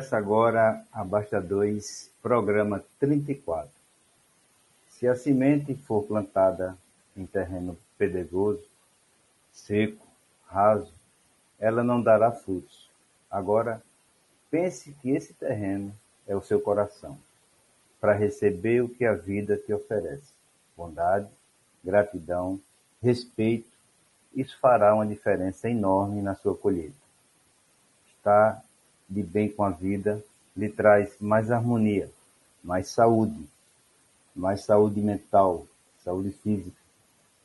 Começa agora a Basta 2, programa 34. Se a semente for plantada em terreno pedregoso, seco, raso, ela não dará frutos. Agora, pense que esse terreno é o seu coração, para receber o que a vida te oferece: bondade, gratidão, respeito. Isso fará uma diferença enorme na sua colheita. Estar de bem com a vida lhe traz mais harmonia, mais saúde, mais saúde mental, saúde física.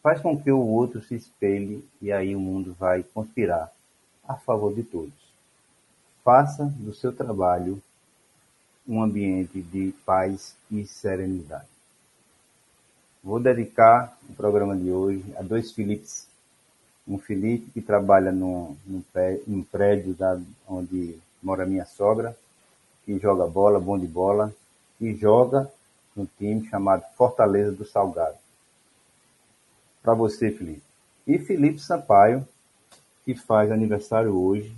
Faz com que o outro se espelhe e aí o mundo vai conspirar a favor de todos. Faça do seu trabalho um ambiente de paz e serenidade. Vou dedicar o programa de hoje a dois Filipes. Um Felipe que trabalha num, prédio da, onde mora minha sogra, que joga bola, bom de bola, e joga no time chamado Fortaleza do Salgado. Para você, Felipe. E Felipe Sampaio, que faz aniversário hoje,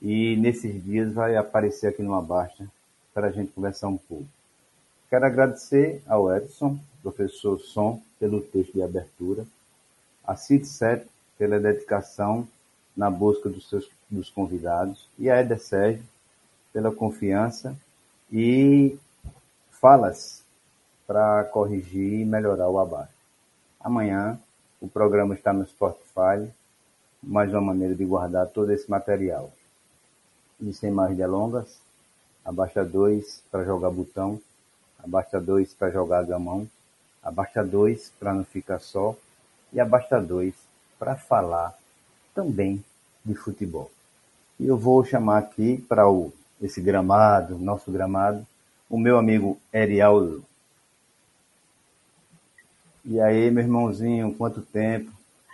e nesses dias vai aparecer aqui numa baixa para a gente conversar um pouco. Quero agradecer ao Edson professor Som, pelo texto de abertura, a Cid Sete, pela dedicação na busca dos, seus, dos convidados, e a Eder Sérgio, pela confiança e falas para corrigir e melhorar o abaixo. Amanhã o programa está no Spotify, mais uma maneira de guardar todo esse material. E sem mais delongas, abaixa 2 para jogar botão, abaixa 2 para jogar gamão, abaixa 2 para não ficar só e abaixa 2 para falar também de futebol. E eu vou chamar aqui para o esse gramado, nosso gramado, o meu amigo Erialdo. E aí, meu irmãozinho, quanto tempo?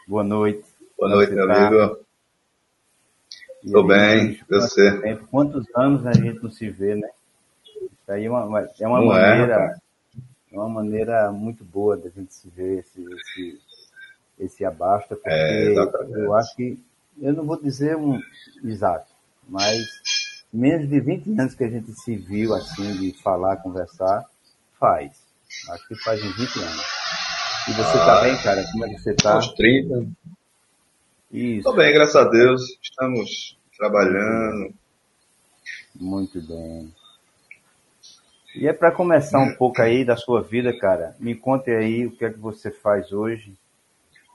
Boa noite. Boa noite, meu tá? amigo. Estou bem, você? Tempo? Quantos anos a gente não se vê, né? Isso aí é uma, é uma não é, maneira. É, é uma maneira muito boa da gente se ver esse, esse, esse abasta, porque é, eu acho que, eu não vou dizer um exato, mas menos de 20 anos que a gente se viu assim, de falar, conversar, faz. Acho que faz uns 20 anos. E você ah, tá bem, cara? Como é que você tá? Uns 30. Isso. Tô bem, graças a Deus. Estamos trabalhando. Muito bem. E é para começar um pouco aí da sua vida, cara. Me conte aí o que é que você faz hoje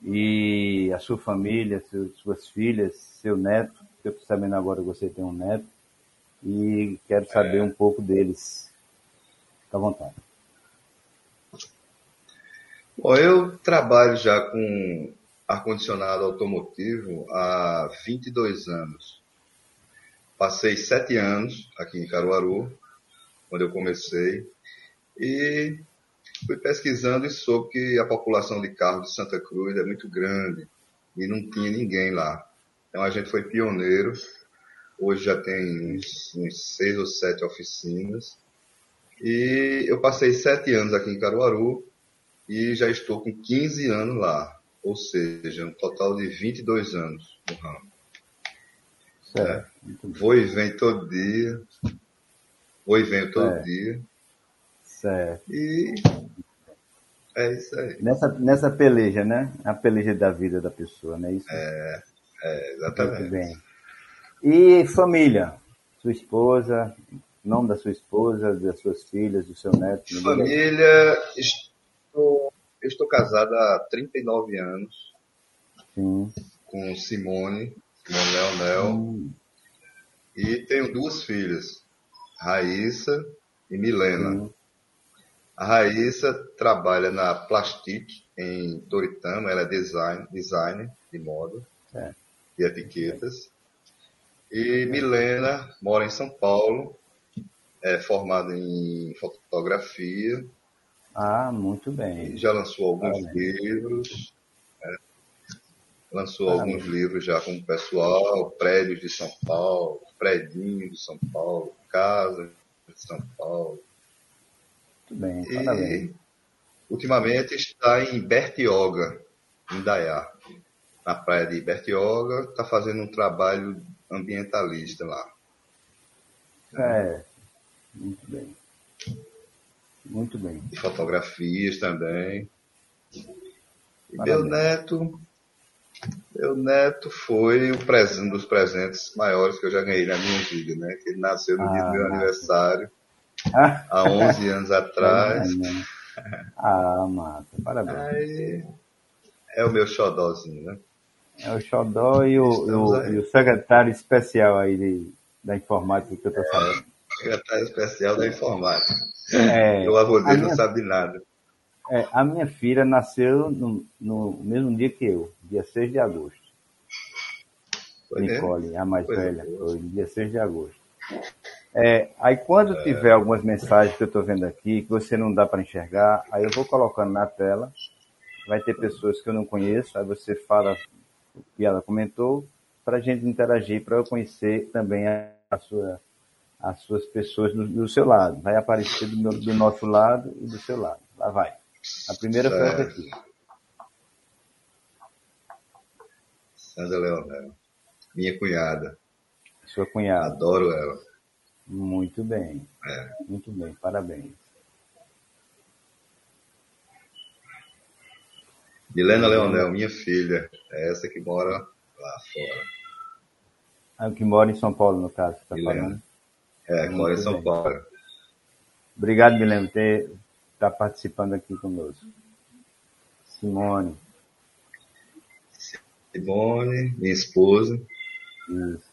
e a sua família, seus, suas filhas, seu neto. Eu estou sabendo agora que você tem um neto e quero saber é. um pouco deles. Fica à vontade. Bom, eu trabalho já com ar-condicionado automotivo há 22 anos. Passei sete anos aqui em Caruaru, quando eu comecei. E fui pesquisando e soube que a população de carros de Santa Cruz é muito grande e não tinha ninguém lá. Então a gente foi pioneiro. Hoje já tem uns, uns seis ou sete oficinas. E eu passei sete anos aqui em Caruaru e já estou com 15 anos lá. Ou seja, um total de 22 anos no ramo. Certo. É. Vou e vem todo dia. Vou e venho todo dia. Certo. E é isso aí. Nessa, nessa peleja, né? A peleja da vida da pessoa, não é isso? É, é exatamente. Muito bem. E família? Sua esposa, nome da sua esposa, das suas filhas, do seu neto? Família, estou, eu estou casado há 39 anos. Sim. Com Simone, Simone Leonel. Hum. E tenho duas filhas. Raíssa e Milena. Uhum. A Raíssa trabalha na Plastic em Toritama, ela é design, designer de moda é. e etiquetas. E Milena mora em São Paulo, é formada em fotografia. Ah, muito bem. já lançou alguns livros. É, lançou alguns livros já como pessoal, Prédios de São Paulo, Predinho de São Paulo, casa de São Paulo. Bem, parabéns. E, ultimamente está em Bertioga, em Dayá. Na praia de Bertioga, está fazendo um trabalho ambientalista lá. É, muito bem. Muito bem. E fotografias também. E meu neto, meu neto foi um dos presentes maiores que eu já ganhei na minha vida, né? Que ele nasceu no ah, dia do meu aniversário, ah. Há 11 anos atrás. ah, massa, parabéns. Aí, é o meu xodózinho, né? É o xodó e o, o, e o secretário especial aí de, da informática que eu tô falando. secretário especial da informática. É, o avô dele minha, não sabe nada. É, a minha filha nasceu no, no, mesmo dia que eu, dia 6 de agosto. Foi Nicole, mesmo? a mais foi velha, foi dia 6 de agosto. É, aí quando é. tiver algumas mensagens que eu estou vendo aqui, que você não dá para enxergar, aí eu vou colocando na tela. Vai ter pessoas que eu não conheço, aí você fala o que ela comentou, para a gente interagir, para eu conhecer também a, a sua as suas pessoas do, do seu lado. Vai aparecer do, meu, do, nosso lado e do seu lado. Lá vai. A primeira foi essa aqui. Sandra Leonel. Minha cunhada. Sua cunhada. Adoro ela. Muito bem. É. Muito bem, parabéns. Milena Leonel, minha filha. É essa que mora lá fora. A que mora em São Paulo, no caso, está falando? É, mora em São bem. Paulo. Obrigado, Milena, por estar tá participando aqui conosco. Simone. Simone, minha esposa. Isso.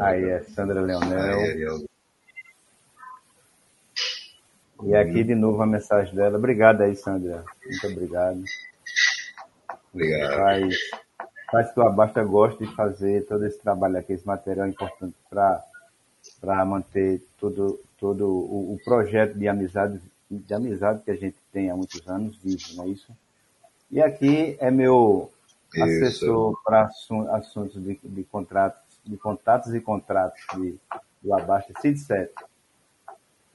Aí é Sandra Leonel. Aí, e aqui de novo a mensagem dela. Obrigado aí, Sandra. Muito obrigado. Obrigado. Faz, faz que o Abasta goste de fazer todo esse trabalho aqui, esse material é importante para manter todo, todo o, o, projeto de amizade, de amizade que a gente tem há muitos anos vivo, não é isso? E aqui é meu assessor para assuntos de, de, contratos, de contatos e contratos de, do Abasta, Cid 7.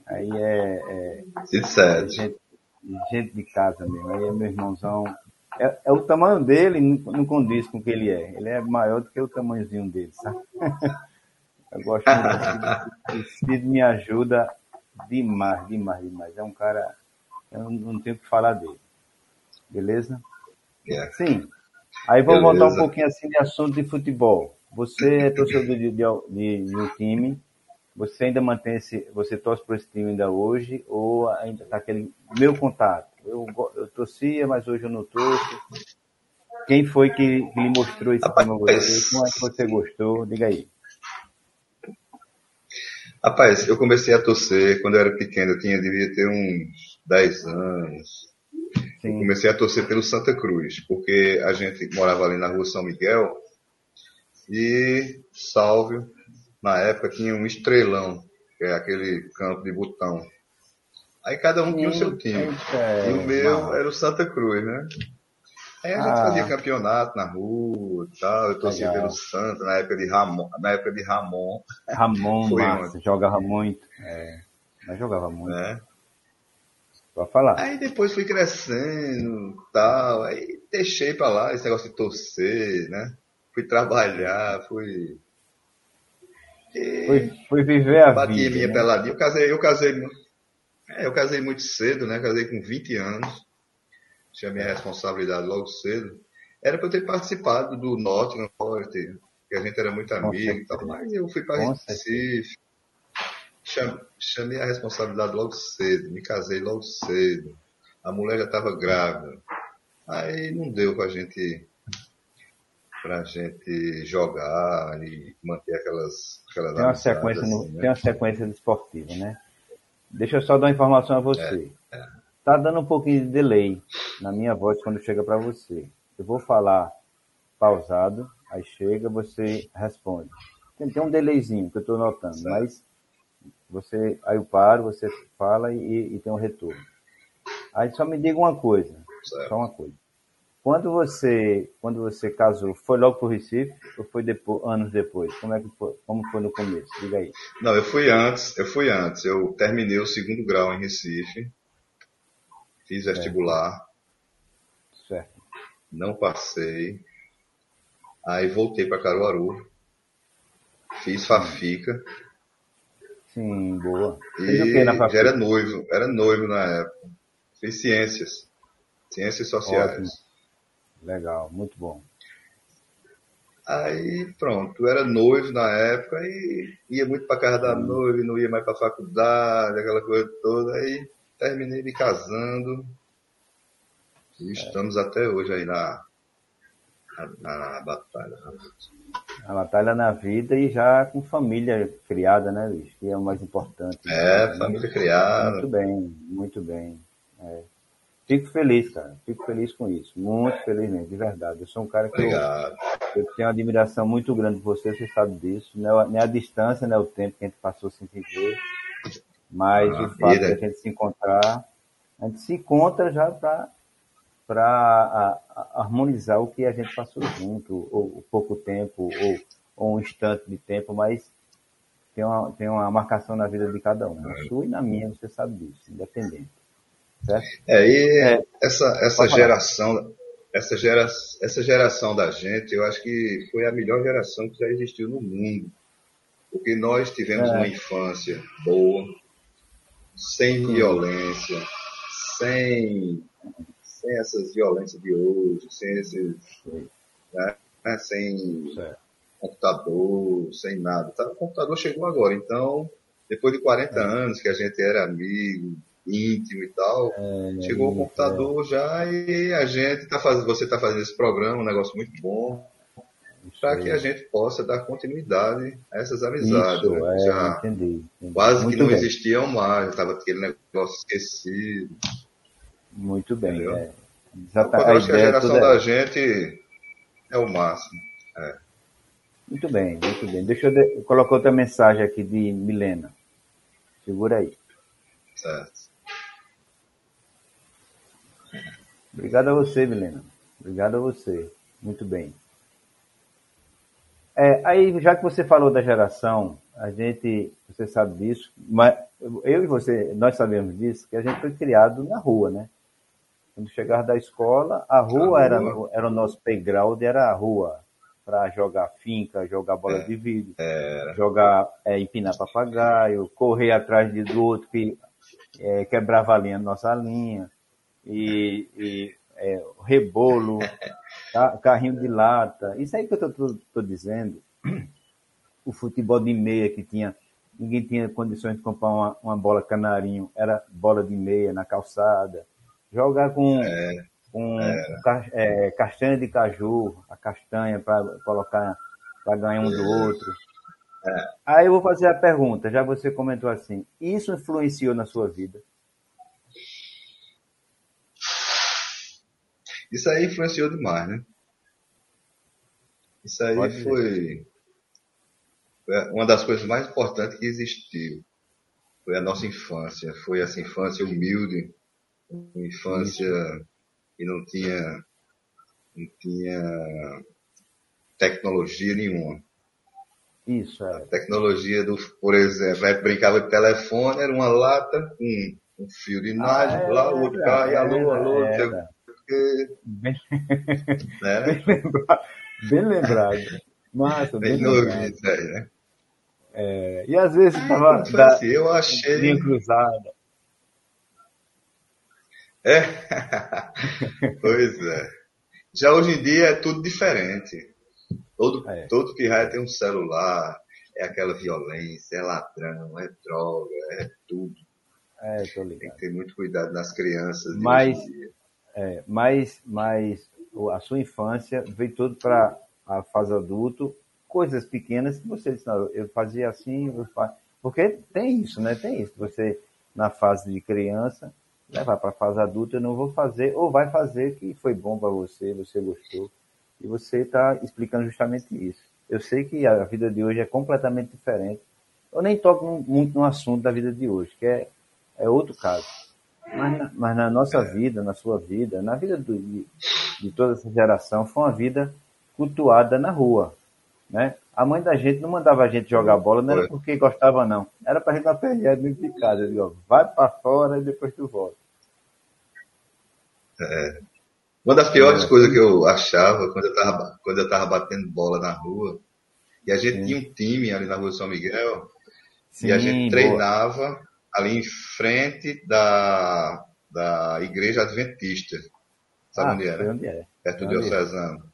Aí é, é, Cid 7. Gente, gente de casa mesmo. Aí é meu irmãozão é, é, o tamanho dele não, não condiz com o que ele é. Ele é maior do que o tamanhozinho dele, sabe? Eu gosto muito. O Cid me ajuda demais, demais, demais. É um cara. Eu não tenho o que falar dele. Beleza? Yeah. É. Sim. Aí vamos Beleza. voltar um pouquinho assim de assunto de futebol. Você é torcedor de, de, de, de um time você ainda mantém esse, você torce para esse time ainda hoje ou ainda está aquele meu contato? Eu, eu torcia, mas hoje eu não torço. Quem foi que, que lhe mostrou esse Rapaz, time a você? Como é que você gostou? Diga aí. Rapaz, eu comecei a torcer quando eu era pequeno, eu tinha, devia ter uns 10 anos. Sim. comecei a torcer pelo Santa Cruz, porque a gente morava ali na rua São Miguel e Salve na época tinha um estrelão, que é aquele campo de botão. Aí cada um tinha o seu time. É, e o meu era o Santa Cruz, né? Aí a gente ah. fazia campeonato na rua e tal. Eu torcia pelo Santa na época de Ramon. Na época de Ramon. Ramon, massa, jogava muito. É, mas jogava muito. É. Pode falar. Aí depois fui crescendo tal. Aí deixei pra lá esse negócio de torcer, né? Fui trabalhar, fui foi, foi viver a bati vida. minha né? peladinha. Eu casei, eu casei, é, eu casei muito cedo, né? Casei com 20 anos. Tinha minha responsabilidade logo cedo. Era para eu ter participado do Nottingham Forest, que a gente era muito amigo e tal, mas eu fui para Recife. Chamei a responsabilidade logo cedo, me casei logo cedo. A mulher já estava grávida. Aí não deu para a gente para a gente jogar e manter aquelas, aquelas tem uma sequência assim, né? tem uma sequência esportiva, né? Deixa eu só dar uma informação a você. É, é. Tá dando um pouquinho de delay na minha voz quando chega para você. Eu vou falar pausado, aí chega, você responde. Tem, tem um delayzinho que eu estou notando, certo. mas você, aí eu paro, você fala e, e, tem um retorno. Aí só me diga uma coisa, certo. só uma coisa. Quando você, quando você casou, foi logo para o Recife ou foi depois, anos depois? Como é que foi, como foi no começo? Diga aí. Não, eu fui antes, eu fui antes. Eu terminei o segundo grau em Recife, fiz vestibular. Certo. não passei. Aí voltei para Caruaru, fiz Fafica. Sim, boa. E já era noivo, era noivo na época. Fiz ciências, ciências sociais. Ótimo. Legal, muito bom. Aí pronto, eu era noivo na época e ia muito para casa da hum. noiva, não ia mais para faculdade, aquela coisa toda. Aí terminei me casando e é. estamos até hoje aí na, na, na batalha. A batalha na vida e já com família criada, né, Luiz? Que é o mais importante. É, né? família criada. Muito bem, muito bem. É. Fico feliz, cara. Fico feliz com isso. Muito feliz mesmo, de verdade. Eu sou um cara que eu, eu, tenho uma admiração muito grande por você, você sabe disso. Não é, a distância, não é o tempo que a gente passou sem se ver. Mas ah, o fato de a gente se encontrar, a gente se encontra já para para harmonizar o que a gente passou junto, ou, pouco tempo, ou, ou, um instante de tempo, mas tem uma, tem uma marcação na vida de cada um, na sua e na minha, você sabe disso, independente. Certo? É, e é, essa, essa geração, essa, gera, essa geração da gente, eu acho que foi a melhor geração que já existiu no mundo. Porque nós tivemos é. uma infância boa, sem Sim. violência, sem, sem essas violências de hoje, sem esses. Né, né, sem certo. computador, sem nada. Tá, o computador chegou agora, então, depois de 40 é. anos que a gente era amigo, íntimo e tal. É, Chegou o computador é. já e a gente tá fazendo, você está fazendo esse programa, um negócio muito bom, para que a gente possa dar continuidade a essas amizades. Isso, né? é, já entendi, entendi. quase muito que não bem. existiam mais, estava aquele negócio esquecido. Muito bem. É. Então, eu acho que a geração da gente é o máximo. É. Muito bem, muito bem. Deixa eu de... colocar outra mensagem aqui de Milena. Segura aí. Certo. Obrigado a você, Milena. Obrigado a você. Muito bem. É, aí, já que você falou da geração, a gente, você sabe disso, mas eu e você, nós sabemos disso, que a gente foi criado na rua, né? Quando chegava da escola, a rua, a era, rua. era o nosso playground, era a rua para jogar finca, jogar bola é, de vidro, é. jogar, é, empinar papagaio, correr atrás de, do outro que é, quebrava a linha, nossa linha e, e é, rebolo, carrinho de lata. Isso aí que eu estou dizendo. O futebol de meia que tinha, ninguém tinha condições de comprar uma, uma bola canarinho, era bola de meia na calçada. Jogar com, é, com é. castanha de caju, a castanha para colocar, para ganhar um do outro. É. Aí eu vou fazer a pergunta, já você comentou assim, isso influenciou na sua vida? Isso aí influenciou demais, né? Isso aí foi, uma das coisas mais importantes que existiu. Foi a nossa infância. Foi essa infância humilde, uma infância que não tinha, não tinha tecnologia nenhuma. Isso, é. A tecnologia do, por exemplo, a brincava de telefone, era uma lata com um fio de imagem, ah, lá, o outro cai, alô, alô, era porque. Bem, né? bem, lembrado, bem lembrado. Massa, bem, bem novinho isso aí, né? É, e às vezes estava da assim, eu achei linha cruzada. É, pois é. Já hoje em dia é tudo diferente. Todo, é. todo pirraia tem um celular, é aquela violência, é ladrão, é droga, é tudo. É, tô ligado. Tem que ter muito cuidado nas crianças. Mas, é, mas, mas a sua infância veio tudo para a fase adulto, coisas pequenas que você disse, não, eu fazia assim, eu porque tem isso, né? Tem isso. Você, na fase de criança, levar para a fase adulta, eu não vou fazer, ou vai fazer que foi bom para você, você gostou. E você está explicando justamente isso. Eu sei que a vida de hoje é completamente diferente. Eu nem toco muito no assunto da vida de hoje, que é, é outro caso. Mas na, mas na nossa vida, na sua vida, na vida do, de, de, toda essa geração, foi uma vida cultuada na rua. Né? A mãe da gente não mandava a gente jogar bola, não era porque gostava, não. Era para a gente não perder dentro de casa. Eu digo, vai para fora e depois tu volta. É. Uma das piores é. coisas que eu achava quando eu estava quando eu tava batendo bola na rua, e a gente Sim. tinha um time ali na rua São Miguel, Sim, e a gente treinava boa. Ali em frente da, da igreja adventista. Sabe ah, onde era? Onde é. Perto do Diocesano.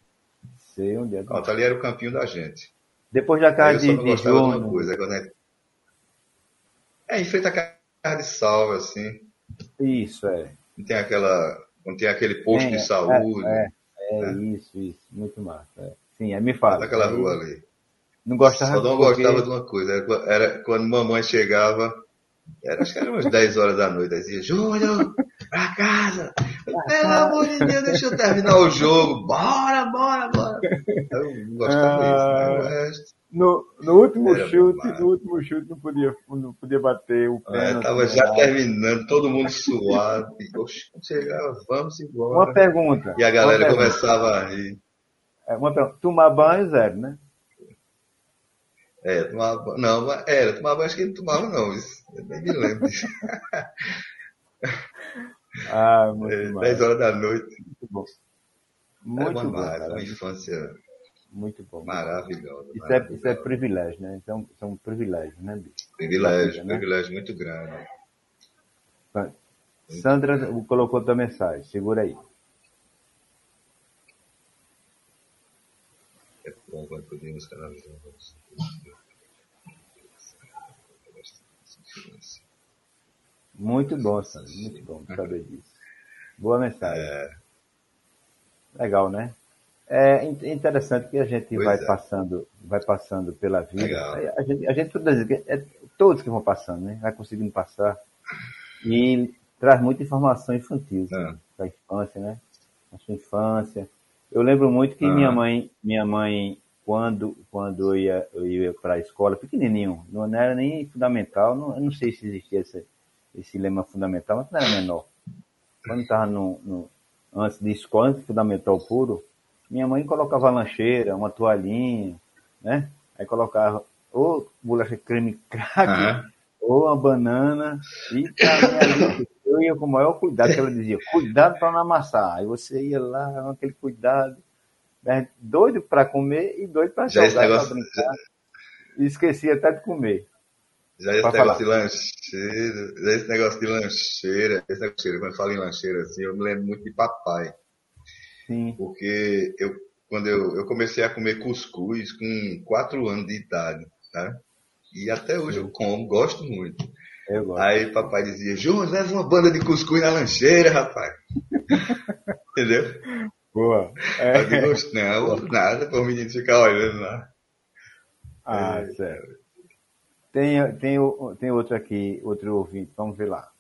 Sei onde é. Pronto, ali era o campinho da gente. Depois da casa de, de João. Uma coisa, é, é, em frente à casa de salva, assim. Isso, é. Não tem aquela. Não tem aquele posto é, de saúde. É, é, é isso, isso. Muito massa. É. Sim, é, me fala. Naquela rua ali. Não gostava Só não porque... gostava de uma coisa. Era, era quando mamãe chegava, era, acho que era umas 10 horas da noite, dizia, Júnior, pra casa! Pelo amor de Deus, deixa eu terminar o jogo. Bora, bora, bora. Eu não gostava ah, disso, né? No, no último chute, no último chute não podia, não podia bater o pé. É, tava já terminando, todo mundo suado. Oxe, chegava, vamos embora. Uma pergunta. E a galera começava a rir. É, uma pergunta. Tomar banho, zero, né? É, tomava Não, era, tomar banho acho que ele tomava, não. Isso, eu nem me lembro disso. ah, muito é, 10 horas da noite. Muito bom. Muito uma, bom, uma infância muito bom. Maravilhosa. Isso, É, isso é privilégio, né? Então, são privilégios, né, bicho? Privilégio, né? privilégio muito grande. Sandra colocou tua mensagem, segura aí. É bom, poder nos canalizar. Muito bom, Sandra, muito bom saber disso. Boa mensagem. É... Legal, né? É interessante que a gente pois vai é. passando, vai passando pela vida. Legal. A gente, a gente é, todos que vão passando, né? Vai conseguindo passar e traz muita informação infantil é. da infância, né? A sua infância. Eu lembro muito que minha mãe, minha mãe, quando quando eu ia, eu ia para a escola, pequenininho, não era nem fundamental, não, eu não sei se existia esse, esse lema fundamental, mas não era menor. Quando estava no, no, antes de escola, antes fundamental puro, minha mãe colocava lancheira, uma toalhinha, né? Aí colocava ou bolacha creme crack, uhum. ou uma banana, e eu ia com o maior cuidado, que ela dizia, cuidado para não amassar. Aí você ia lá, com aquele cuidado, né? doido para comer e doido para jogar, para brincar. E esquecia até de comer. Já esse negócio falar. de lancheira, já esse negócio de lancheira, esse negócio de lancheira, quando eu falo em lancheira assim, eu me lembro muito de papai. Sim. Porque eu, quando eu, eu comecei a comer cuscuz com 4 anos de idade, tá? E até hoje Sim. eu como, gosto muito. Aí papai dizia, João, leva uma banda de cuscuz na lancheira, rapaz. Entendeu? Boa. É. Eu digo, não, nada, para o menino ficar olhando lá. Ah, é, certo. Tem, tem, tem outro aqui, outro ouvinte, vamos ver lá.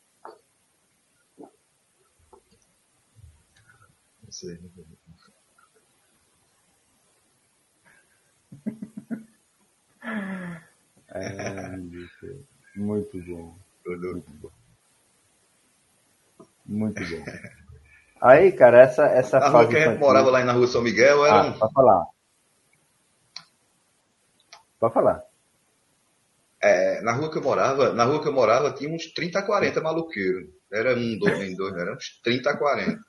sei. É, muito bom. Muito bom. Muito bom. Aí, cara, essa, essa a rua que a gente morava lá na rua São Miguel era ah, um... Pode falar. Pode falar. É, na rua que eu morava, na rua que eu morava tinha uns 30 a 40 maluqueiros. Era um, dois, dois, era uns 30 a 40.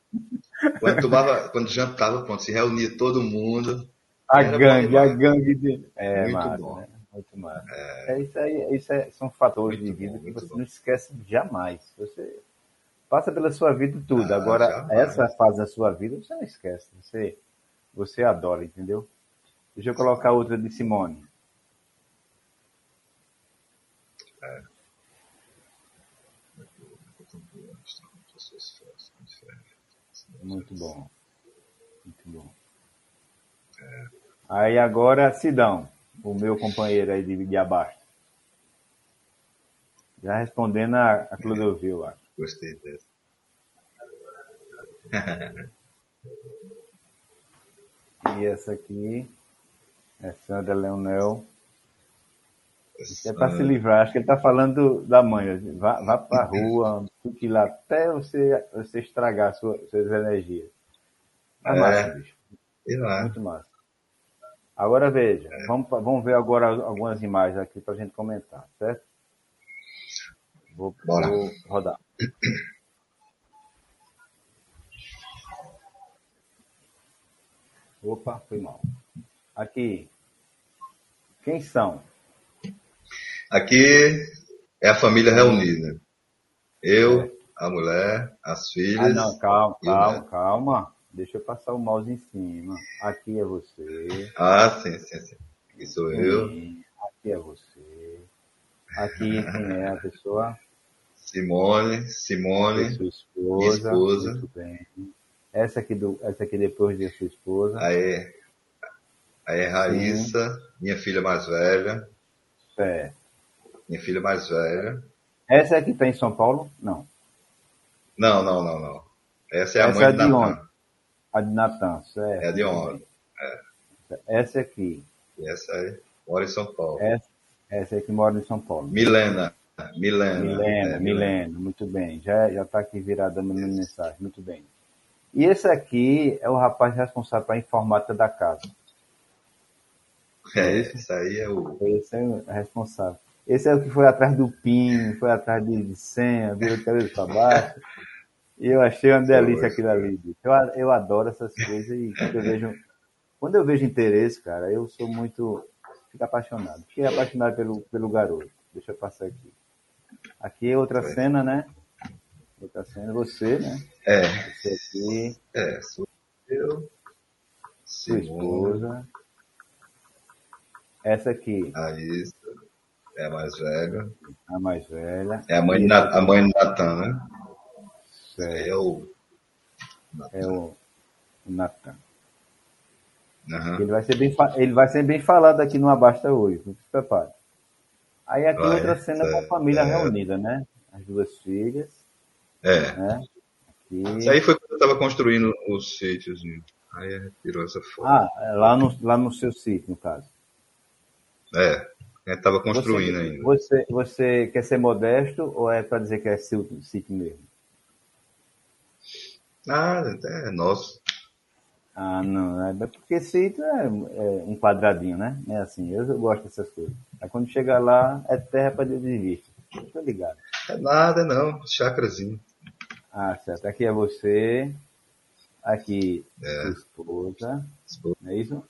Quando, tomava, quando jantava, pronto, se reunia todo mundo. A gangue, a gangue de. É, muito massa, bom. Né? Muito massa. É... é... isso aí, isso é, são fatores muito de vida bom, que você bom. não esquece jamais. Você passa pela sua vida tudo. Ah, Agora, jamais. essa fase da sua vida, você não esquece. Você, você adora, entendeu? Deixa eu colocar outra de Simone. É. Muito bom. Muito bom. É. Aí agora, Sidão, o meu companheiro aí de, de abaixo. Já respondendo a, a Clodovil, acho. Gostei dessa. e essa aqui é Sandra Leonel. Isso é para se livrar. Acho que ele está falando da mãe. Vá, vá para a rua, fique lá até você, você estragar sua, suas energias. É, é massa, bicho. Muito massa. Agora veja, é. vamos, vamos ver agora algumas imagens aqui para a gente comentar, certo? Vou, vou rodar. Opa, foi mal. Aqui. Quem são? Aqui é a família reunida. Eu, a mulher, as Ah, filhas. não, calma, o calma, calma. Deixa eu passar o mouse em cima. Aqui é você. Ah, sim, sim, sim. Aqui sou eu, Sim, Aqui é você. Aqui quem é a pessoa? Simone, É Simone, sua esposa. esposa. Muito bem. Essa aqui, do, essa aqui depois de sua esposa. aí, aí é Raíssa, minha filha mais velha, Certo. Minha filha mais velha. Essa aqui está em São Paulo? Não. Não, não, não, não. Essa é a Essa mãe é de Natan. A de Natan, certo. É a de ontem. Essa aqui. E essa aí mora em São Paulo. Essa, essa aqui mora em São Paulo. Milena. Milena. Milena, É, Milena, muito bem. Já já está aqui virada minha mensagem, muito bem. E esse aqui é o rapaz responsável pela informática da casa. É, esse aí é o. Esse é o responsável. Esse é o que foi atrás do PIN, foi atrás de, de senha, virou de cabeça para baixo. E eu achei uma delícia aquilo ali. Eu, eu adoro essas coisas e quando eu vejo, quando eu vejo interesse, cara, eu sou muito. Fico apaixonado. Fiquei apaixonado pelo, pelo garoto. Deixa eu passar aqui. Aqui é outra Foi. cena, né? Outra cena, você, né? É, Você aqui, é, sou eu. sua esposa. Essa aqui, Raíssa. É a mais velha. a mais velha. É a mãe de, a mãe de Natan, né? certo, É o. é o, o Natan. Aham. Ele vai ser bem, ele vai ser bem falado aqui no Abasta hoje, não se prepare. Aí aqui Vai, outra cena com a família é. reunida, né? As duas filhas, É. né? Aqui. Isso aí foi quando eu estava construindo os sítios. né? Aí tirou essa foto. Ah, é lá no, lá no seu sítio, no caso. É. Estava construindo você, ainda. Você, você quer ser modesto ou é para dizer que é seu sítio mesmo? Ah, é nosso. Ah, não, é porque sítio é, é um quadradinho, né? É assim, eu, eu gosto dessas coisas. Aí quando chega lá, é terra para Deus de vista. Tô ligado. É nada, não. Chácarazinho. Ah, certo. Aqui é você. Aqui, É. sua esposa. Não é isso?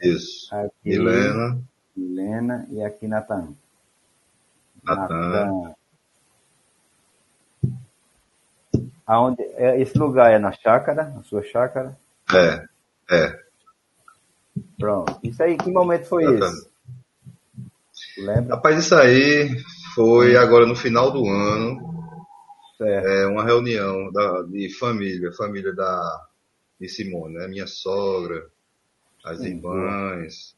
Isso. Aqui, Milena. Milena e aqui Natan. Natan. Aonde, é, esse lugar é na chácara, na sua chácara? É. É. Pronto. Isso aí, que momento foi Natan. esse? Lembra? Rapaz, isso aí foi agora no final do ano. Certo. É uma reunião da, de família, família da de Simone, né? Minha sogra, as Sim, irmãs.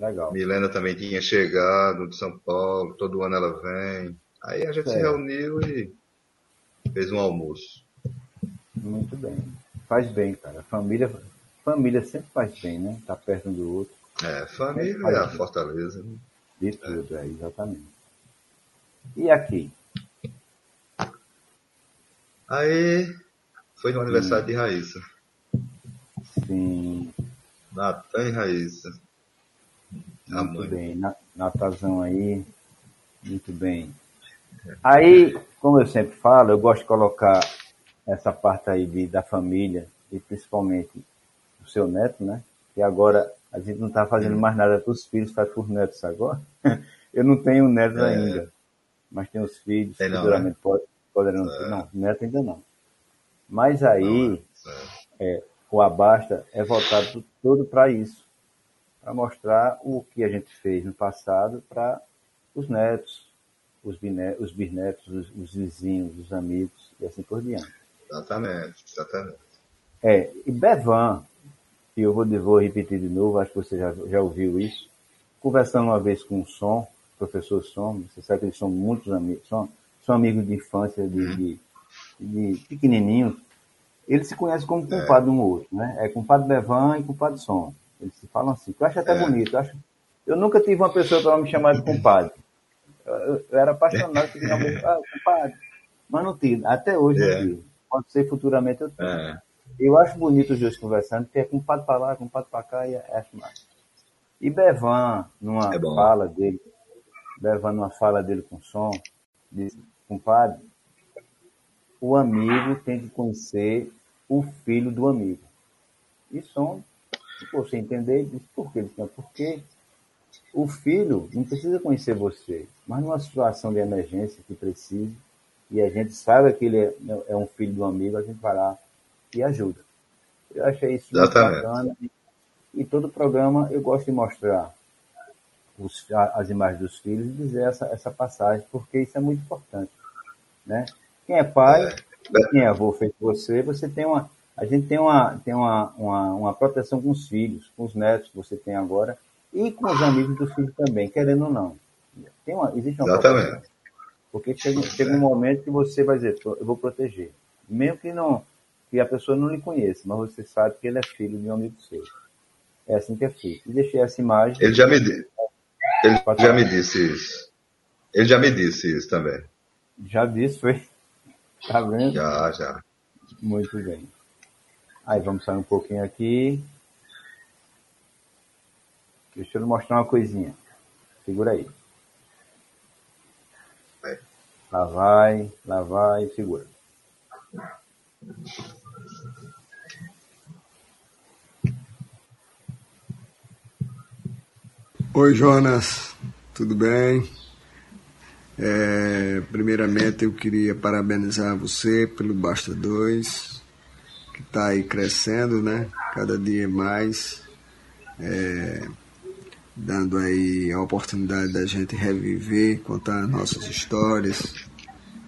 Legal. Milena também tinha chegado de São Paulo, todo ano ela vem. Aí a gente se Certo. reuniu e fez um almoço. Muito bem. Faz bem, cara. Família, família sempre faz bem, né? Tá perto um do outro. É, família é a fortaleza. né? De tudo, é, exatamente. E aqui? Aí foi no aniversário de Raíssa. Sim, Natan e Raíssa. Muito bem. Na, Natazão aí, muito bem. Aí, como eu sempre falo, eu gosto de colocar essa parte aí de, da família e principalmente o seu neto, né? Que agora a gente não está fazendo mais nada para os filhos, faz para os netos agora. Eu não tenho netos É. ainda, mas tenho os filhos, Tem não, futuramente pode- poderão ter. Não, neto ainda não. Mas aí, É. o Abasta é voltado todo para isso, para mostrar o que a gente fez no passado para os netos, os, os bisnetos, os, os vizinhos, os amigos e assim por diante. Exatamente, exatamente. É, e Bevan, que eu vou, vou repetir de novo, acho que você já, já ouviu isso, conversando uma vez com o Som, professor Som, você sabe que eles são muitos amigos, são, são amigos de infância, de, de, de pequenininhos, eles se conhecem como compadre um ou outro, né? É compadre Bevan e compadre Som. Eles se falam assim, que eu acho até É. bonito. Eu, acho, eu nunca tive uma pessoa para me chamar de compadre. Eu, eu- era apaixonado por chamar de ah, compadre. Mas não tive, até hoje É. não tive. Pode ser futuramente eu tenho. É. Eu acho bonito os dois conversando, porque é compadre para lá, compadre para cá e acho mais. E Bevan, numa É fala dele, Bevan numa fala dele com som, disse, compadre, o amigo tem que conhecer o filho do amigo. E som você entender, diz por que. Porque o filho não precisa conhecer você, mas numa situação de emergência que precise, e a gente sabe que ele é, é um filho de um amigo, a gente vai lá e ajuda. Eu achei isso muito bacana. E todo programa eu gosto de mostrar os, as imagens dos filhos e dizer essa, essa passagem, porque isso é muito importante. Né? Quem é pai, é. quem é avô feito você, você tem uma. A gente tem uma, tem uma, uma, uma proteção com os filhos, com os netos que você tem agora, e com os amigos do filho também, querendo ou não. Tem uma, existe uma Exatamente. Proteção. Porque chega, chega um momento que você vai dizer, eu vou proteger. Mesmo que não que a pessoa não lhe conheça, mas você sabe que ele é filho de um amigo seu. É assim que é feito. E deixei essa imagem. Ele já me, ele já me disse isso. Ele já me disse isso também. Já disse, foi? Tá vendo? Já, já. Muito bem. Aí vamos sair um pouquinho aqui. Deixa eu mostrar uma coisinha. Segura aí. Vai. Lá vai, lá vai, segura. Oi, Jonas, tudo bem? É, primeiramente, eu queria parabenizar você pelo Basta 2, que está aí crescendo, né? Cada dia mais, é, dando aí a oportunidade da gente reviver, contar nossas histórias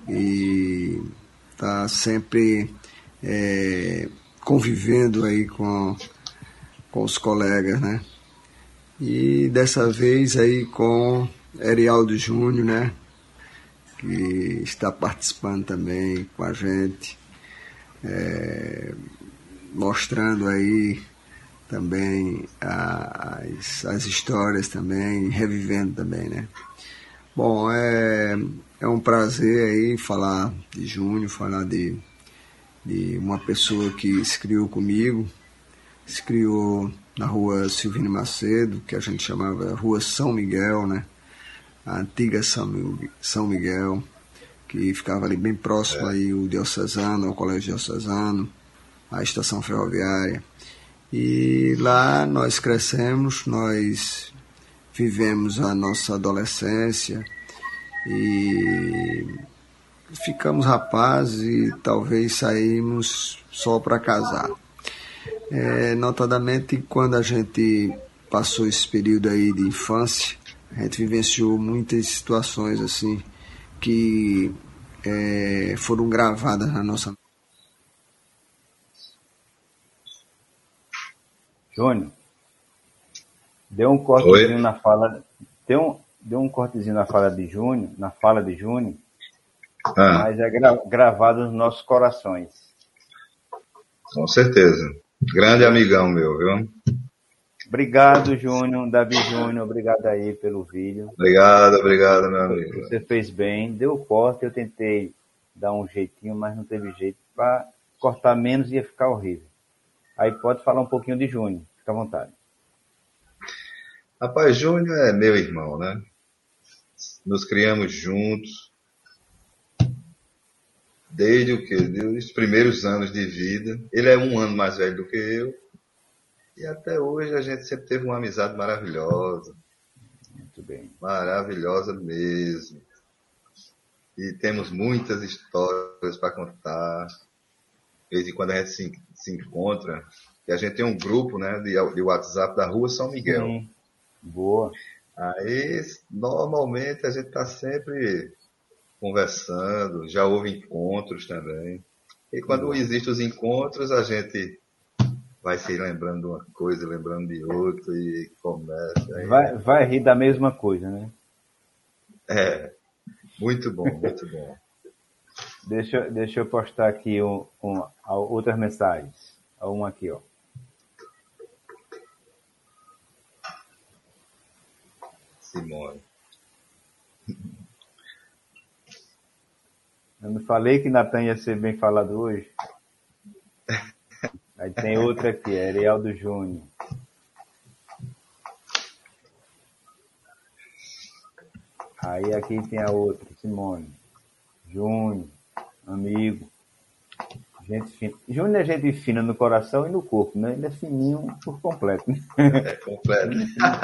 e tá sempre é, convivendo aí com, com os colegas, né? E dessa vez aí com Erialdo Júnior, né? Que está participando também com a gente, é, mostrando aí também as, as histórias também, revivendo também, né? Bom, é, é um prazer aí falar de Júnior, falar de, de uma pessoa que se criou comigo, se criou na rua Silvino Macedo, que a gente chamava Rua São Miguel, né? A antiga São Miguel, que ficava ali bem próximo é. aí o Diocesano, o Colégio Diocesano, a estação ferroviária. E lá nós crescemos, nós vivemos a nossa adolescência e ficamos rapazes e talvez saímos só para casar. É, notadamente quando a gente passou esse período aí de infância, a gente vivenciou muitas situações assim que é, foram gravadas na nossa Júnior, deu um cortezinho Oi? na fala, deu um, deu um cortezinho na fala de Júnior, na fala de Júnior, ah. mas é gra, gravado nos nossos corações. Com certeza. Grande amigão meu, viu? Obrigado, Júnior, Davi Júnior, obrigado aí pelo vídeo. Obrigado, obrigado, meu amigo. Você fez bem, deu corte, eu tentei dar um jeitinho, mas não teve jeito. Para cortar menos ia ficar horrível. Aí pode falar um pouquinho de Júnior, fica à vontade. Rapaz, Júnior é meu irmão, né? Nos criamos juntos, desde o que? Desde os primeiros anos de vida. Ele é um ano mais velho do que eu. E até hoje a gente sempre teve uma amizade maravilhosa. Muito bem. Maravilhosa mesmo. E temos muitas histórias para contar. De vez em quando a gente se, se encontra. E a gente tem um grupo né, de, de WhatsApp da Rua São Miguel. Sim. Boa. Aí, normalmente, a gente está sempre conversando, já houve encontros também. E quando existem os encontros, a gente vai se lembrando de uma coisa, lembrando de outra e começa. Aí... Vai, vai rir da mesma coisa, né? É, muito bom, muito bom. Deixa, deixa eu postar aqui um, um, outras mensagens. Uma aqui, ó. Simone. Eu não falei que Natan ia ser bem falado hoje? Tem outra aqui, é Arieldo Júnior. Aí aqui tem a outra, Simone. Júnior, amigo. Gente fina. Júnior é gente fina no coração e no corpo, né? Ele é fininho por completo. Né? É completo.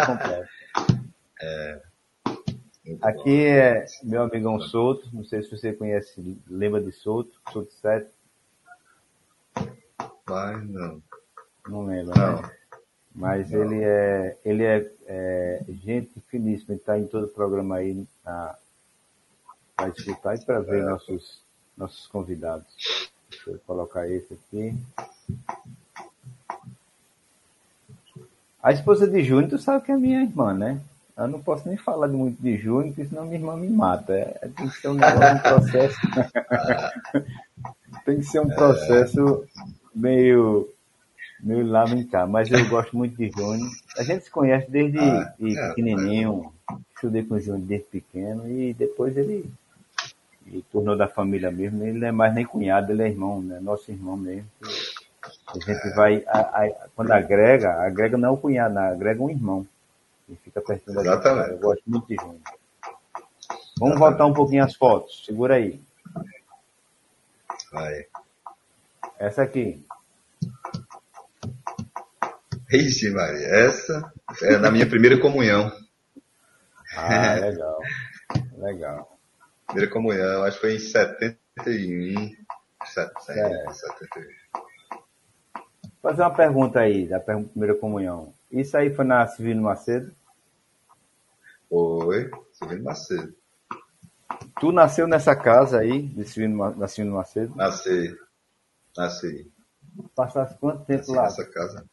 completo. É. Aqui é meu amigão Souto, não sei se você conhece, lembra de Souto, Souto 7. Mas não. Não lembro, não. né? Mas não. ele é, ele é, é, gente finíssima, ele está em todo o programa aí para escutar e para ver é. nossos, nossos convidados. Deixa eu colocar esse aqui. A esposa de Júnior, tu sabe que é minha irmã, né? Eu não posso nem falar muito de Júnior, porque senão minha irmã me mata. É, tem que ser um, um processo. tem que ser um processo meio, meio lamentável. Mas eu gosto muito de Júnior. A gente se conhece desde ah, é, pequenininho. Estudei com o Júnior desde pequeno e depois ele, ele tornou da família mesmo. Ele não é mais nem cunhado, ele é irmão, né? Nosso irmão mesmo. A gente vai, a, a, quando agrega, agrega não é o cunhado, agrega um irmão e fica pertinho da Exatamente. Gente. Eu gosto muito de Júnior. Vamos Exatamente. voltar um pouquinho as fotos. Segura aí. Vai. Essa aqui. Ixi, Maria. Essa é da minha primeira comunhão. Ah, legal. legal. Primeira comunhão, acho que foi em 71. 70, 71. Vou fazer uma pergunta aí, da primeira comunhão. Isso aí foi na Civil Macedo? Foi, Civil Macedo. Tu nasceu nessa casa aí, de Civil, na Civil Macedo? Nasci. Nasci. Passaste quanto tempo Nasci lá? nessa casa.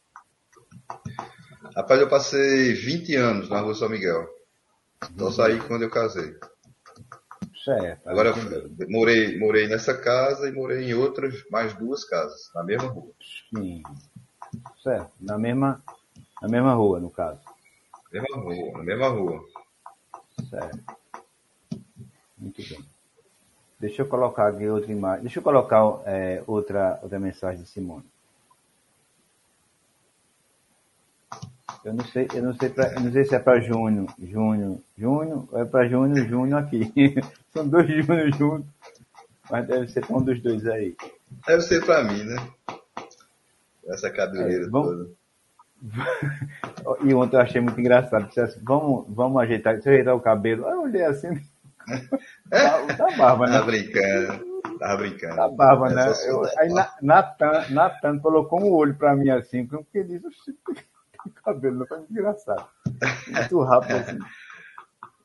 Rapaz, eu passei 20 anos na Rua São Miguel. Então saí quando eu casei. Certo. Agora eu morei, morei nessa casa e morei em outras, mais duas casas, na mesma rua. Sim. Certo. Na mesma, na mesma rua, no caso. Mesma rua, na mesma rua. Certo. Muito bem. Deixa eu colocar aqui outra imagem. Deixa eu colocar é, outra, outra mensagem de Simone. Eu não sei, eu não sei, pra, eu não sei se é para Júnior, Júnior, Júnior, ou é para Júnior, Júnior aqui. São dois Júnior juntos, mas deve ser para um dos dois aí. Deve ser para mim, né? Essa cabeleira é, toda. e ontem eu achei muito engraçado. Disse assim, vamos, vamos ajeitar, deixa eu ajeitar o cabelo. Aí eu olhei assim. Da barba, né? Tá brincando. Tava brincando. Da barba, né? Eu, aí Natan, Natan colocou um olho pra mim assim, porque ele disse, o cabelo não foi muito engraçado. Muito rápido assim.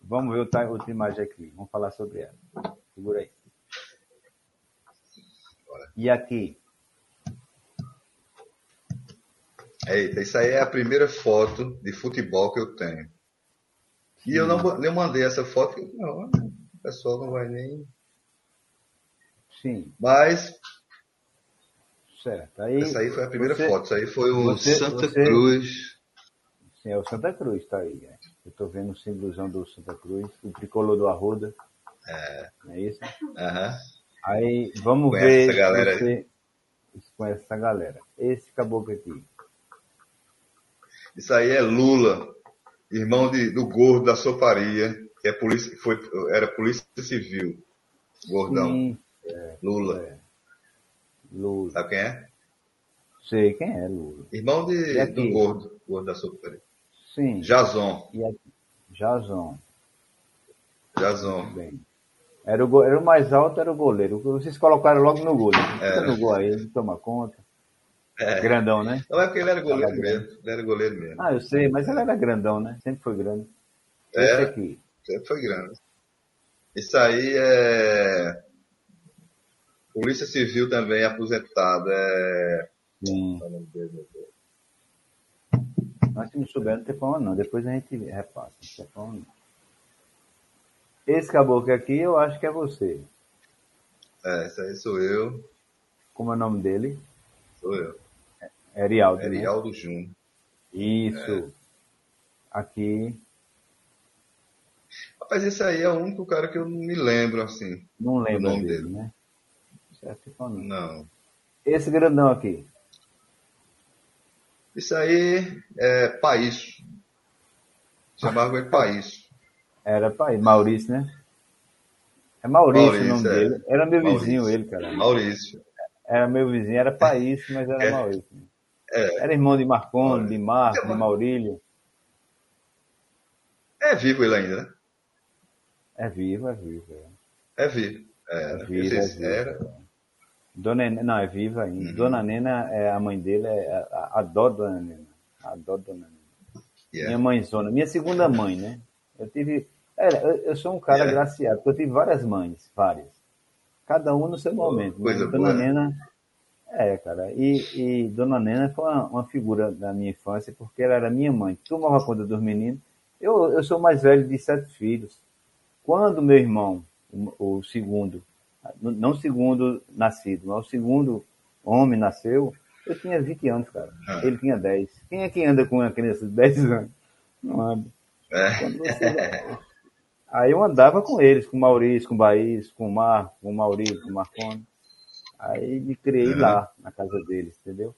Vamos ver outra, outra imagem aqui. Vamos falar sobre ela. Segura aí. E aqui? Eita, isso aí é a primeira foto de futebol que eu tenho. E eu não eu mandei essa foto, não, o pessoal não vai nem. Sim. Mas. Certo. Aí, essa aí foi a primeira você, foto. Isso aí foi o você, Santa você, Cruz. Sim, é o Santa Cruz, tá aí. É. Eu tô vendo o símbolozão do Santa Cruz, o tricolor do Arruda. É. Não é isso? Aham. Aí, vamos conhece ver. Essa galera você conhece essa galera. Esse caboclo aqui. Isso aí é Lula, irmão de, do gordo da soparia, que é polícia, foi, era polícia civil. Gordão. Sim, é, Lula. É. Lula. Sabe quem é? Sei quem é Lula. Irmão de, do gordo, gordo da soparia. Sim. Jason. Jason. Jason. Bem. Era o, era o mais alto, era o goleiro. Vocês colocaram logo no gol. Né? No gol aí, ele toma conta. É. Grandão, né? Não é porque ele era goleiro mesmo. Ele era goleiro mesmo. Ah, eu sei, mas ele era grandão, né? Sempre foi grande. É, aqui. sempre foi grande. Isso aí é. Polícia Civil também aposentado. É. Sim. Nós se não souber, não tem problema não. Depois a gente repassa. Não tem problema não. Esse caboclo aqui eu acho que é você. É, esse aí sou eu. Como é o nome dele? Sou eu. Erialdo. Erialdo né? Júnior. Isso. É. Aqui. Rapaz, esse aí é o único cara que eu não me lembro, assim. Não lembro o nome dele, dele. né? Certo, não. não. Esse grandão aqui. Isso aí é País. Chamava ele País. Era País. Maurício, né? É Maurício, Maurício o nome é. dele. Era meu Maurício. vizinho ele, cara. Maurício. Era meu vizinho, era país, mas era é. Maurício. É. Era irmão de Marconi, de Marco, de Maurílio. É vivo ele ainda, né? É vivo, é vivo. É, é vivo. É, é vivo, é vivo. Era. Dona não, é viva ainda. Uhum. Dona Nena, é, a mãe dele é a, a dó Dona Nena. A dó Dona Nena. Yeah. Minha mãezona, minha segunda mãe, né? Eu tive. É, eu, eu sou um cara yeah. graciado, porque eu tive várias mães, várias. Cada uma no seu momento. Oh, coisa Dona boa. Nena. É, cara. E, e Dona Nena foi uma, uma, figura da minha infância, porque ela era minha mãe. Tomava conta dos meninos. Eu, eu sou mais velho de sete filhos. Quando meu irmão, o, o segundo, não o segundo nascido, mas o segundo homem nasceu, eu tinha 20 anos, cara. Ah. Ele tinha 10. Quem é que anda com uma criança de 10 anos? Não anda. É. Você... Aí eu andava com eles, com o Maurício, com o Baís, com o Mar, com o Maurício, com o Marconi. Aí me criei uhum. lá, na casa deles, entendeu?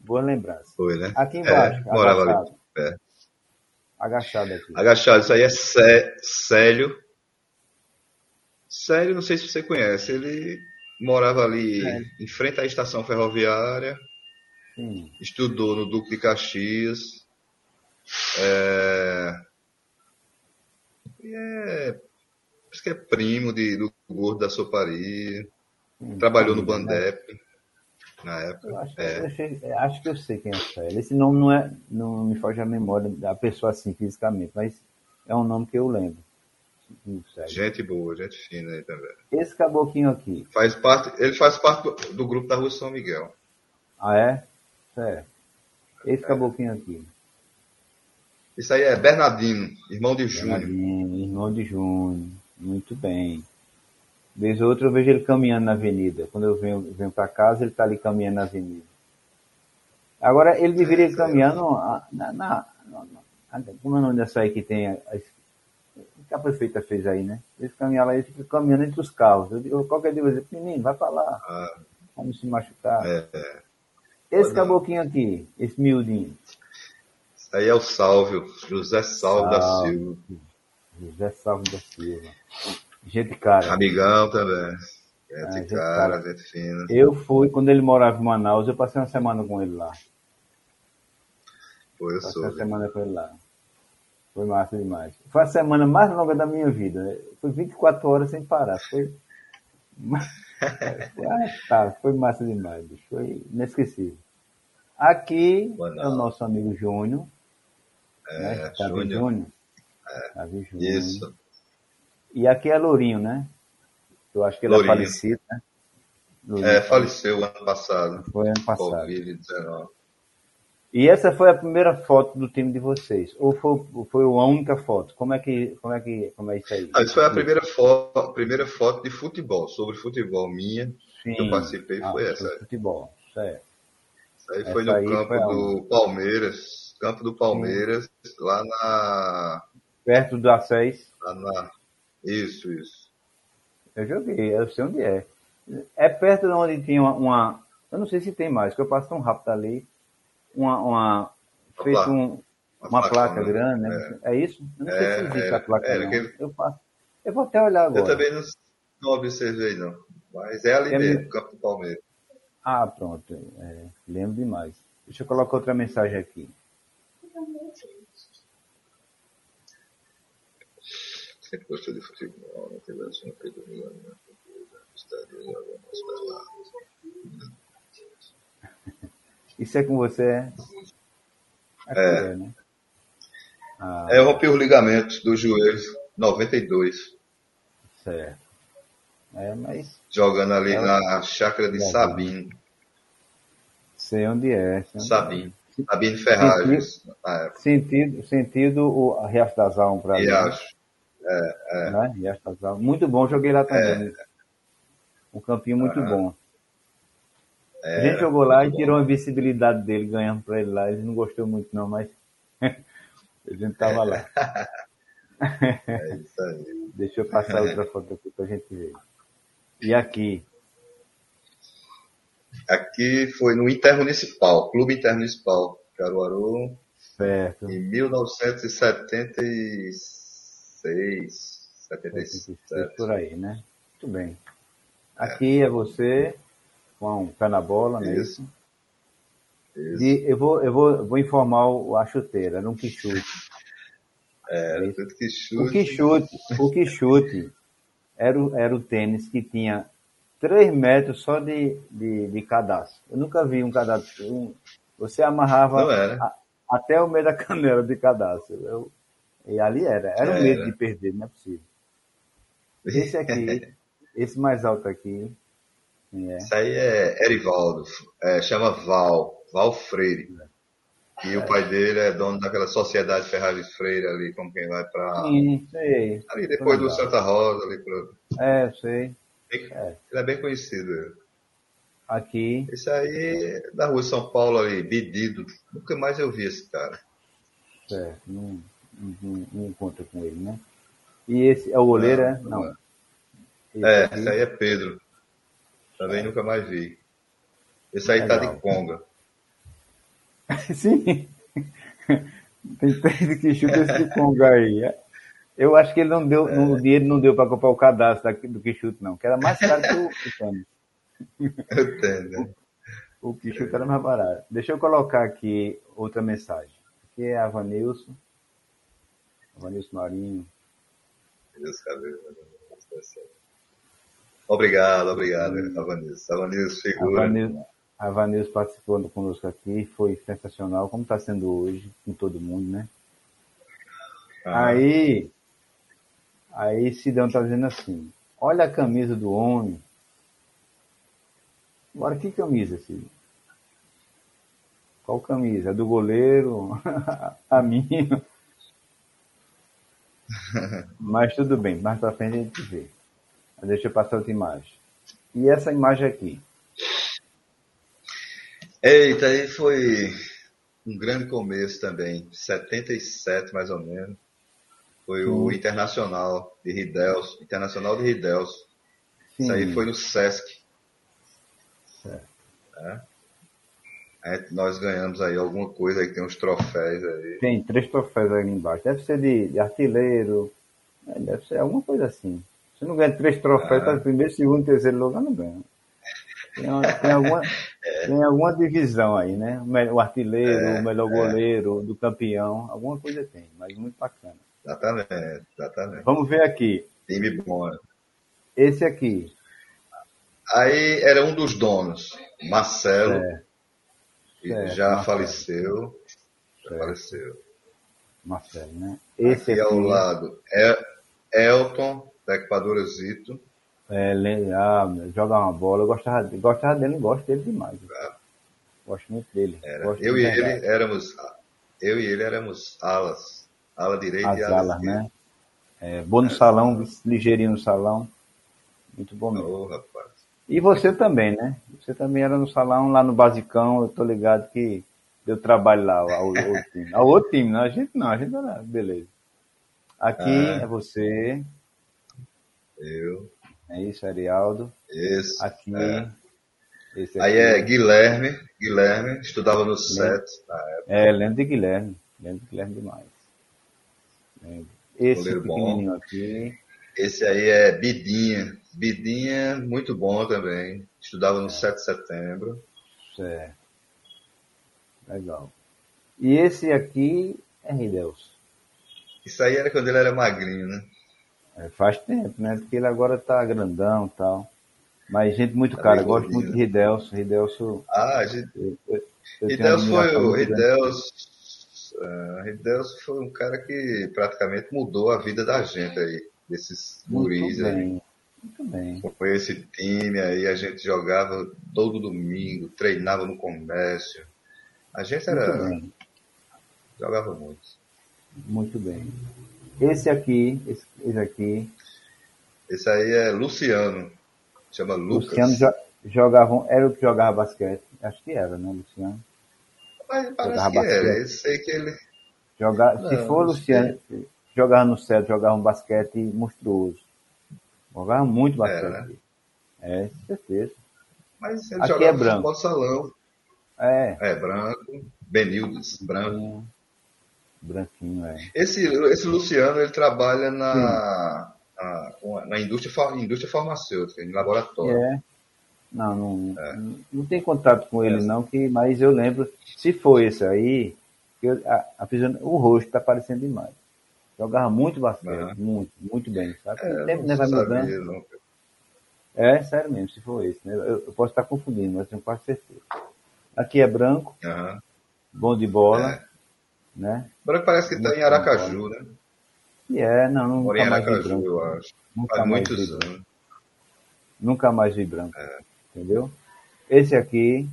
Boa lembrança. Foi, né? Aqui embaixo, é, morava agachado. ali. É. Agachado aqui. Agachado, isso aí é Célio Sério, não sei se você conhece. Ele morava ali é. em frente à estação ferroviária, Sim. estudou no Duque de Caxias. É... E é... Acho que é primo de, do gordo da Soparia. Hum, Trabalhou no né? Bandep na época. Acho, é. achei, acho, que eu sei quem é o Célio. Esse nome não, é, não me foge à memória da pessoa assim fisicamente, mas é um nome que eu lembro. Gente boa, gente fina aí também. Esse caboclinho aqui. Faz parte, ele faz parte do, grupo da Rua São Miguel. Ah, é? Certo. Esse é. caboclinho aqui. Isso aí é Bernardino, irmão de Júnior. Bernardino, irmão de Júnior. Muito bem. Vez ou outra eu vejo ele caminhando na avenida. Quando eu venho, venho para casa, ele está ali caminhando na avenida. Agora, ele deveria ir caminhando na, na, na, Como é o nome dessa aí que tem a, a que a prefeita fez aí, né? Eles caminham lá e ficam caminhando entre os carros. Eu, eu, qualquer dia eu vou dizer, menino, vai pra lá. Ah, vamos se machucar. É, é. Esse Olha. caboclinho aqui, esse miudinho. Isso aí é o Salvio, José Salvo, da Silva. José Salvo da Silva. Gente cara. Amigão também. Gente, ah, gente cara, cara, gente fina. Eu fui, quando ele morava em Manaus, eu passei uma semana com ele lá. Foi, eu passei sou. uma semana com ele lá. Foi massa demais. Foi a semana mais longa da minha vida. Foi 24 horas sem parar. Foi. ah, tá, foi massa demais, bicho. Foi inesquecível. Aqui é o nosso amigo Júnior. É, né? Júnior. Júnior. É, Júnior. Isso. E aqui é Lourinho, né? Eu acho que ele é Lourinho. é falecido, né? Lourinho. É, faleceu ano passado. Foi ano passado. Covid-19. E essa foi a primeira foto do time de vocês? Ou foi, foi a única foto? Como é que, como é que, como é isso aí? Ah, isso foi a primeira foto, a primeira foto de futebol, sobre futebol minha, Sim. que eu participei, ah, foi essa. Futebol, certo. Isso aí essa foi no aí campo foi do Palmeiras, campo do Palmeiras, Sim. lá na... Perto do A6? Lá na... Isso, isso. Eu joguei, eu sei onde é. É perto de onde tinha uma, uma... Eu não sei se tem mais, porque eu passo tão rápido ali uma, uma um, uma, placa, placa né? grande, né? É. é. isso? Eu não sei é, se existe é, a placa. É, que... eu, faço. eu vou até olhar agora. Eu também não, não observei, não. Mas é ali é mesmo, Campo do Palmeiras. Ah, pronto. É, lembro demais. Deixa eu colocar outra mensagem aqui. Sempre gostou de futebol, não teve assim, predominante, estaria isso é com você? É. é. é, né? ah. é eu rompi os ligamentos dos joelhos 92. Certo. É, mas. Jogando ali é na chácara de Sabino. Sei onde é. Sabino. Sabino Ferragens. Sentido, sentido, o Riacho das Almas para mim. Riacho. É, é. Né? Riacho das Almas. Muito bom, joguei lá também. É. Um campinho muito bom. É, a gente jogou lá e tirou a visibilidade dele, ganhamos para ele lá. Ele não gostou muito, não, mas a gente tava lá. É isso aí. Deixa eu passar outra foto aqui para a gente ver. E aqui? Aqui foi no Intermunicipal, Clube Intermunicipal, Caruaru. Certo. Em 1976, 77. Por aí, né? Muito bem. Aqui é, é você com pé na bola, né? Isso. Isso. De, eu vou, eu vou, vou informar o, a chuteira, era um quichute. É, Isso. tudo que O chute. quichute, o quichute era, o- era o tênis que tinha 3 metros só de, de, de cadastro. Eu nunca vi um cadastro. um- você amarrava Não a- até o meio da canela de cadastro. Eu- e ali era. Era o Era. medo de perder, não é possível. Esse aqui, esse mais alto aqui, é? Isso aí é Erivaldo, é, chama Val, Val Freire. E o pai dele é dono daquela sociedade Ferragens Freire ali, como quem vai pra. Sim, sei. Ali depois do. Santa Rosa, ali pro... É, sei. Ele é bem conhecido. ele. Aqui, Esse aí é da rua São Paulo ali, Bedido. Nunca mais eu vi esse cara. certo, não, não, não, não encontra com ele, né? E esse é o goleiro, é? Não, Não. não é. Esse É, aí é Pedro. Também nunca mais vi. Esse aí tá Legal. de conga. Sim. Tem três que chuta esse Conga aí. Eu acho que ele não deu, não- o dinheiro não deu para comprar o cadastro do Quixute, não, que era mais caro que o, tênis. Eu entendo. né? O Quixute era mais barato. Deixa eu colocar aqui outra mensagem. Aqui é a Vanilson. Vanilson Marinho. Deus cabeça. Obrigado, obrigado. Avanilson, A figura. Vanilson, a Vanilson participando conosco aqui, foi sensacional, como está sendo hoje, com todo mundo, né? Ah, Aí, aí Sidão tá dizendo assim, olha a camisa do homem. Agora que camisa, Sidão? Qual camisa? A do goleiro? a minha? Mas tudo bem, mais pra frente a gente vê. Deixa eu passar outra imagem. E essa imagem aqui? Eita, aí foi um grande começo também. 77, mais ou menos. Foi o. Internacional de Ridelso. Internacional de Ridelso. Isso aí foi no Sesc. certo. Aí nós ganhamos aí alguma coisa aí, tem uns troféus aí. Tem três troféus ali embaixo. Deve ser de, de artilheiro. né? Deve ser alguma coisa assim. Se não ganha três troféus, Ah. tá em primeiro, segundo, terceiro lugar, não ganha. Tem, uma- tem alguma, tem alguma divisão aí, né? O artilheiro, É, o melhor é. goleiro, do campeão, alguma coisa tem, mas muito bacana. Exatamente, exatamente. Vamos ver aqui. Time bom. né? Esse aqui. Aí era um dos donos, Marcelo, É, certo, já faleceu. Já Certo. faleceu. Marcelo, né? Esse Aqui aqui. ao lado, é Elton, da Equadora Zito. É, ah, joga uma bola. Eu gostava, gostava dele gosto dele demais. Gosto muito dele. Gosto Eu e verdade. ele éramos, eu e ele éramos alas, ala direita As e ala alas, esquerda. né? É, bom no salão, ligeirinho no salão. Muito bom mesmo. Ô, rapaz. E você também, né? Você também era no salão, lá no Basicão, eu tô ligado que deu trabalho lá ao, outro time. Ao outro time, não, a gente não, a gente era, beleza. Aqui Ah. é você, Eu, é isso, Arialdo. esse. Aqui, é. esse Aí aqui. é Guilherme, Guilherme, estudava no SET na época. É, lembro de Guilherme. Lembro de Guilherme demais. Lembro. Esse Goleiro bom. pequenininho aqui, Esse aí é Bidinha. Bidinha, muito bom também. Estudava no 7 de setembro. certo. Legal. E esse aqui é Rideus. Isso aí era quando ele era magrinho, né? É, faz tempo, né? Porque ele agora tá grandão e tal. Mas gente muito Tá cara, gosto muito de Ridelso. Ridelso. Ah, a gente, Eu, eu, eu tenho Ridelso foi o. Ridelso, ah, Ridelso foi um cara que praticamente mudou a vida da gente aí, desses guris Muito aí. bem. Muito bem. Foi esse time aí, a gente jogava todo domingo, treinava no comércio. A gente Muito era, bem. jogava muito. Muito bem. Esse aqui, esse, esse aqui, Esse aí é Luciano, chama Lucas. Luciano jo, jogava, era o que jogava basquete. Acho que era, né, Luciano? Mas parece jogava que era, basquete. eu sei que ele... Jogar, se Não, for não Luciano, jogava no céu, jogava um basquete monstruoso. Jogava muito basquete. Era, né? É, certeza. Mas ele Aqui jogava é branco. futebol salão. É, É, branco, Benildes, branco. branquinho, é. Esse, esse Luciano, ele trabalha na, na, na indústria, indústria farmacêutica, em laboratório. É. Não, não, é. não, tem contato com ele, é. não, que, mas eu lembro, se foi esse aí, eu, a, a, o rosto está parecendo demais. Jogava muito basquete, muito, muito bem, sabe? É, tempo, né, vai mudando. É, sério mesmo, se for esse, né? Eu, eu, posso estar confundindo, mas tenho quase certeza. Aqui é branco, bom de bola, é. né? Branco parece que está em Aracaju, né? E é, não, não. Mora em Aracaju, eu acho. Nunca Faz muitos anos. Nunca mais vi branco. É. Entendeu? Esse aqui.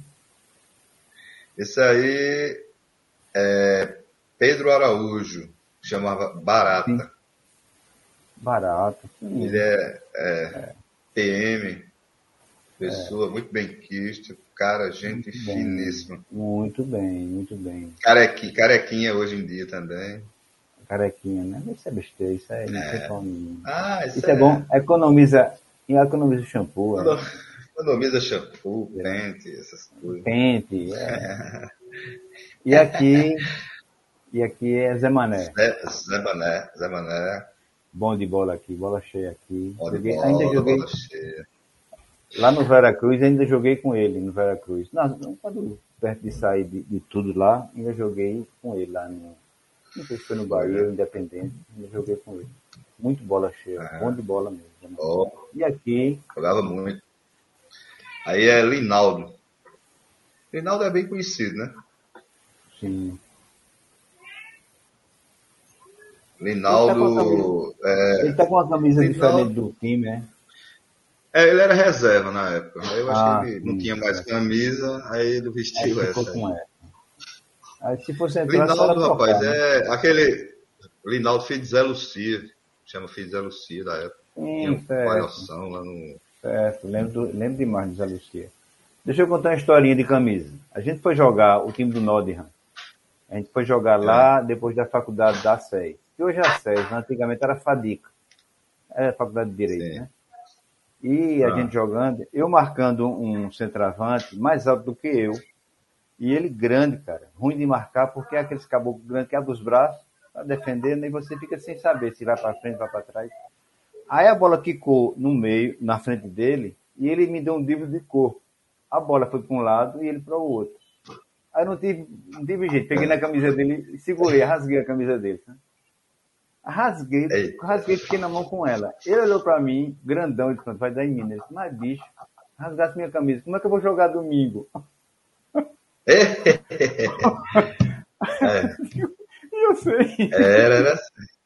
Esse aí é Pedro Araújo, chamava Barata. Sim. Barata. Sim. Ele é, é, é. PM, pessoa é. muito bem quisto, cara, gente muito finíssima. Bem. Muito bem, muito bem. Carequinha, carequinha hoje em dia também. Carequinha, né? Isso é besteira, isso é. é. Ah, isso, isso é... é... bom, economiza, economiza o shampoo. Né? Economiza shampoo, é. pente, essas coisas. Pente, é. e aqui, e aqui é Zé Mané. Zé, Zé Mané, Zé Mané. Bom de bola aqui, bola cheia aqui. Joguei, bola, ainda joguei. Bola cheia. Lá no Veracruz, ainda joguei com ele no Veracruz. Não, quando perto de sair de, de, tudo lá, ainda joguei com ele lá no. Não sei se foi no Bahia, Independente, ainda joguei com ele. Muito bola cheia, ah. bom de bola mesmo. Oh. E aqui. Jogava muito. Aí é Linaldo. Linaldo é bem conhecido, né? Sim. Linaldo. Ele tá com, a camisa Linaldo... diferente do time, né? É, ele era reserva na época. Aí eu ah, acho que ele não tinha mais camisa, aí ele vestiu aí essa. Com essa. Aí se fosse entrar, Linaldo, rapaz, né? é aquele. Linaldo de Zé Lucia. Chama de Zé Lucia da época. Sim, Tinha uma lá no. Certo, lembro, lembro demais de Zé Lucia. Deixa eu contar uma historinha de camisa. A gente foi jogar o time do Nottingham. A gente foi jogar é. lá depois da faculdade da SEI. Que hoje é a SEI, né? antigamente era FADICA. Era a faculdade de Direito, Sim. né? E a ah. gente jogando, eu marcando um centroavante mais alto do que eu. E ele grande, cara. Ruim de marcar, porque é aqueles caboclos grandes que abre os braços, tá defendendo, e você fica sem saber se vai para frente, vai para trás. Aí a bola quicou no meio, na frente dele, e ele me deu um drible de corpo. A bola foi para um lado e ele para o outro. Aí não tive, não tive jeito. Peguei na camisa dele, segurei, rasguei a camisa dele. Né? Rasguei, Ei. rasguei, fiquei na mão com ela. Ele olhou pra mim, grandão, e disse, vai dar em mim. Disse, mas bicho, rasgasse minha camisa, como é que eu vou jogar domingo? é. E eu sei. Era, era assim.